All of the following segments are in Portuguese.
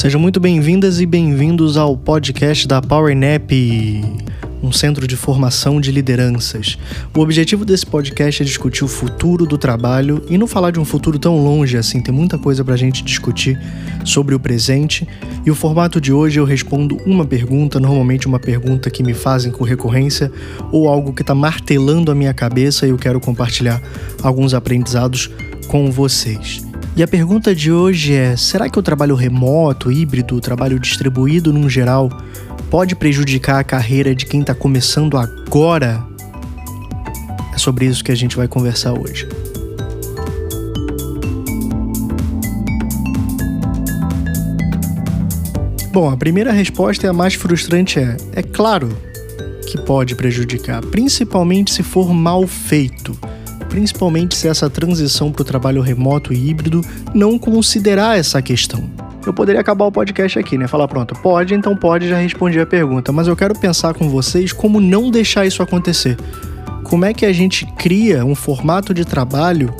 Sejam muito bem-vindas e bem-vindos ao podcast da PowerNap, um centro de formação de lideranças. O objetivo desse podcast é discutir o futuro do trabalho e não falar de um futuro tão longe assim, tem muita coisa pra gente discutir sobre o presente. E o formato de hoje eu respondo uma pergunta, normalmente uma pergunta que me fazem com recorrência ou algo que está martelando a minha cabeça e eu quero compartilhar alguns aprendizados com vocês. E a pergunta de hoje é: será que o trabalho remoto, híbrido, o trabalho distribuído num geral, pode prejudicar a carreira de quem está começando agora? É sobre isso que a gente vai conversar hoje. Bom, a primeira resposta é a mais frustrante é: é claro que pode prejudicar, principalmente se for mal feito principalmente se essa transição para o trabalho remoto e híbrido não considerar essa questão. Eu poderia acabar o podcast aqui, né? Falar, pronto, pode, então pode, já respondi a pergunta. Mas eu quero pensar com vocês como não deixar isso acontecer. Como é que a gente cria um formato de trabalho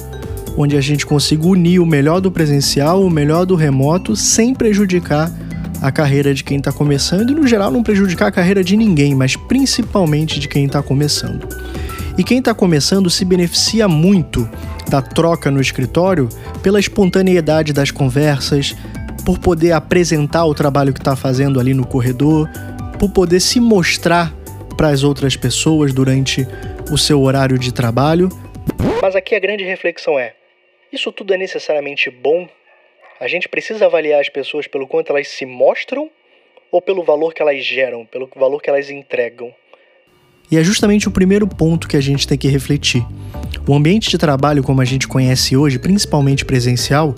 onde a gente consiga unir o melhor do presencial, o melhor do remoto, sem prejudicar a carreira de quem está começando e, no geral, não prejudicar a carreira de ninguém, mas principalmente de quem está começando. E quem está começando se beneficia muito da troca no escritório pela espontaneidade das conversas, por poder apresentar o trabalho que está fazendo ali no corredor, por poder se mostrar para as outras pessoas durante o seu horário de trabalho. Mas aqui a grande reflexão é: isso tudo é necessariamente bom? A gente precisa avaliar as pessoas pelo quanto elas se mostram ou pelo valor que elas geram, pelo valor que elas entregam? E é justamente o primeiro ponto que a gente tem que refletir. O ambiente de trabalho, como a gente conhece hoje, principalmente presencial,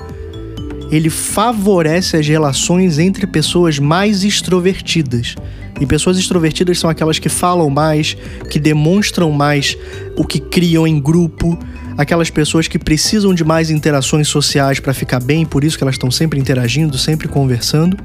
ele favorece as relações entre pessoas mais extrovertidas. E pessoas extrovertidas são aquelas que falam mais, que demonstram mais o que criam em grupo, aquelas pessoas que precisam de mais interações sociais para ficar bem, por isso que elas estão sempre interagindo, sempre conversando.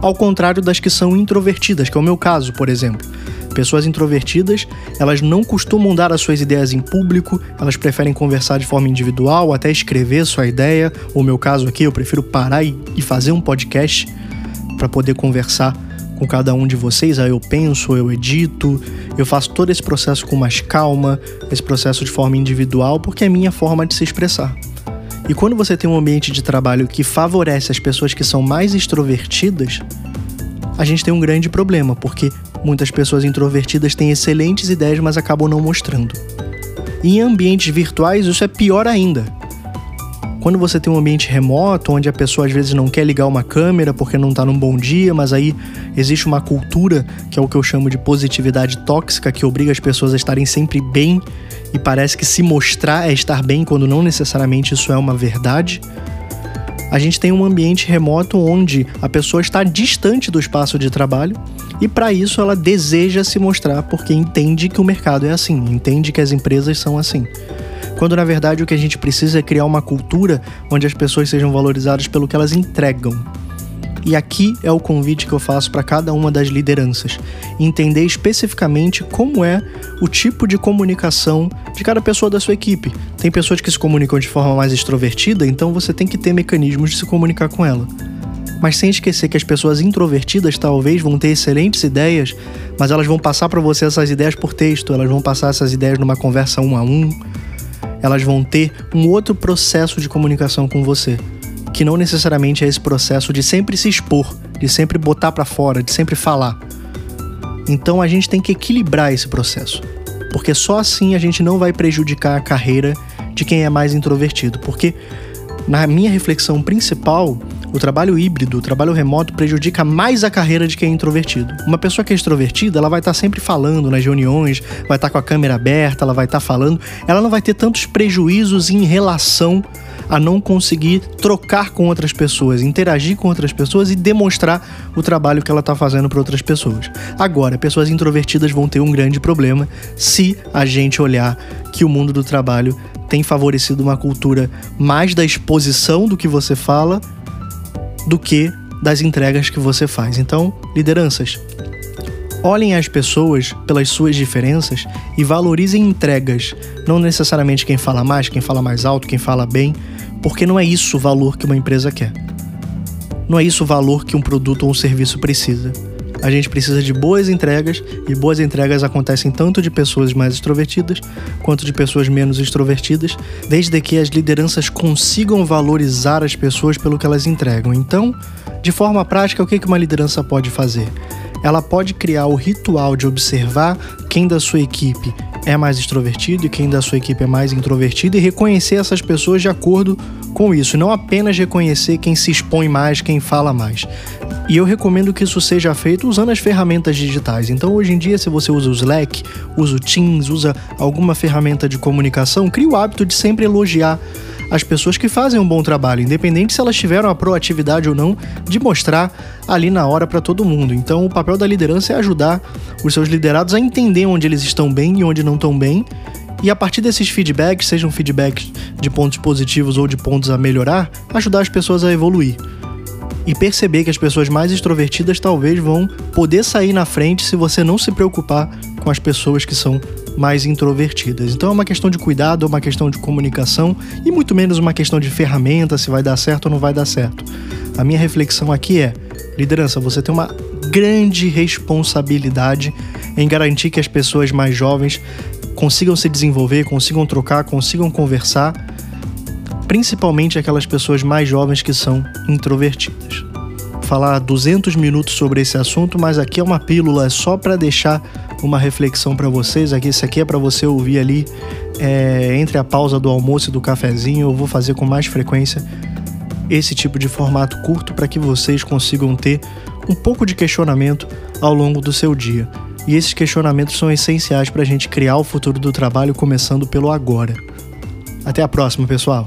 Ao contrário das que são introvertidas, que é o meu caso, por exemplo. Pessoas introvertidas, elas não costumam dar as suas ideias em público, elas preferem conversar de forma individual, até escrever sua ideia. O meu caso aqui, eu prefiro parar e, fazer um podcast para poder conversar com cada um de vocês. Aí eu penso, eu edito, eu faço todo esse processo com mais calma, esse processo de forma individual, porque é minha forma de se expressar. E quando você tem um ambiente de trabalho que favorece as pessoas que são mais extrovertidas, a gente tem um grande problema, porque muitas pessoas introvertidas têm excelentes ideias, mas acabam não mostrando. E em ambientes virtuais, isso é pior ainda. Quando você tem um ambiente remoto, onde a pessoa às vezes não quer ligar uma câmera porque não está num bom dia, mas aí existe uma cultura, que é o que eu chamo de positividade tóxica, que obriga as pessoas a estarem sempre bem e parece que se mostrar é estar bem quando não necessariamente isso é uma verdade a gente tem um ambiente remoto onde a pessoa está distante do espaço de trabalho e para isso ela deseja se mostrar porque entende que o mercado é assim, entende que as empresas são assim. Quando na verdade o que a gente precisa é criar uma cultura onde as pessoas sejam valorizadas pelo que elas entregam e aqui é o convite que eu faço para cada uma das lideranças: entender especificamente como é o tipo de comunicação de cada pessoa da sua equipe. Tem pessoas que se comunicam de forma mais extrovertida, então você tem que ter mecanismos de se comunicar com ela. Mas sem esquecer que as pessoas introvertidas talvez vão ter excelentes ideias, mas elas vão passar para você essas ideias por texto, elas vão passar essas ideias numa conversa um a um, elas vão ter um outro processo de comunicação com você que não necessariamente é esse processo de sempre se expor, de sempre botar para fora, de sempre falar. Então a gente tem que equilibrar esse processo, porque só assim a gente não vai prejudicar a carreira de quem é mais introvertido, porque na minha reflexão principal, o trabalho híbrido, o trabalho remoto prejudica mais a carreira de quem é introvertido. Uma pessoa que é extrovertida, ela vai estar sempre falando nas reuniões, vai estar com a câmera aberta, ela vai estar falando, ela não vai ter tantos prejuízos em relação a não conseguir trocar com outras pessoas, interagir com outras pessoas e demonstrar o trabalho que ela está fazendo para outras pessoas. Agora, pessoas introvertidas vão ter um grande problema se a gente olhar que o mundo do trabalho tem favorecido uma cultura mais da exposição do que você fala do que das entregas que você faz. Então, lideranças, olhem as pessoas pelas suas diferenças e valorizem entregas, não necessariamente quem fala mais, quem fala mais alto, quem fala bem, porque não é isso o valor que uma empresa quer. não é isso o valor que um produto ou um serviço precisa. A gente precisa de boas entregas e boas entregas acontecem tanto de pessoas mais extrovertidas quanto de pessoas menos extrovertidas, desde que as lideranças consigam valorizar as pessoas pelo que elas entregam. Então, de forma prática, o que uma liderança pode fazer? Ela pode criar o ritual de observar quem da sua equipe é mais extrovertido e quem da sua equipe é mais introvertido e reconhecer essas pessoas de acordo com isso, não apenas reconhecer quem se expõe mais, quem fala mais. E eu recomendo que isso seja feito usando as ferramentas digitais. Então, hoje em dia, se você usa o Slack, usa o Teams, usa alguma ferramenta de comunicação, crie o hábito de sempre elogiar as pessoas que fazem um bom trabalho, independente se elas tiveram a proatividade ou não de mostrar ali na hora para todo mundo. Então, o papel da liderança é ajudar os seus liderados a entender onde eles estão bem e onde não estão bem. E a partir desses feedbacks, sejam feedbacks de pontos positivos ou de pontos a melhorar, ajudar as pessoas a evoluir e perceber que as pessoas mais extrovertidas talvez vão poder sair na frente se você não se preocupar com as pessoas que são mais introvertidas. Então é uma questão de cuidado, é uma questão de comunicação e muito menos uma questão de ferramenta, se vai dar certo ou não vai dar certo. A minha reflexão aqui é: liderança, você tem uma grande responsabilidade em garantir que as pessoas mais jovens consigam se desenvolver, consigam trocar, consigam conversar principalmente aquelas pessoas mais jovens que são introvertidas. Vou falar 200 minutos sobre esse assunto, mas aqui é uma pílula é só para deixar uma reflexão para vocês. Aqui, isso aqui é para você ouvir ali é, entre a pausa do almoço e do cafezinho. Eu vou fazer com mais frequência esse tipo de formato curto para que vocês consigam ter um pouco de questionamento ao longo do seu dia. E esses questionamentos são essenciais para a gente criar o futuro do trabalho, começando pelo agora. Até a próxima, pessoal!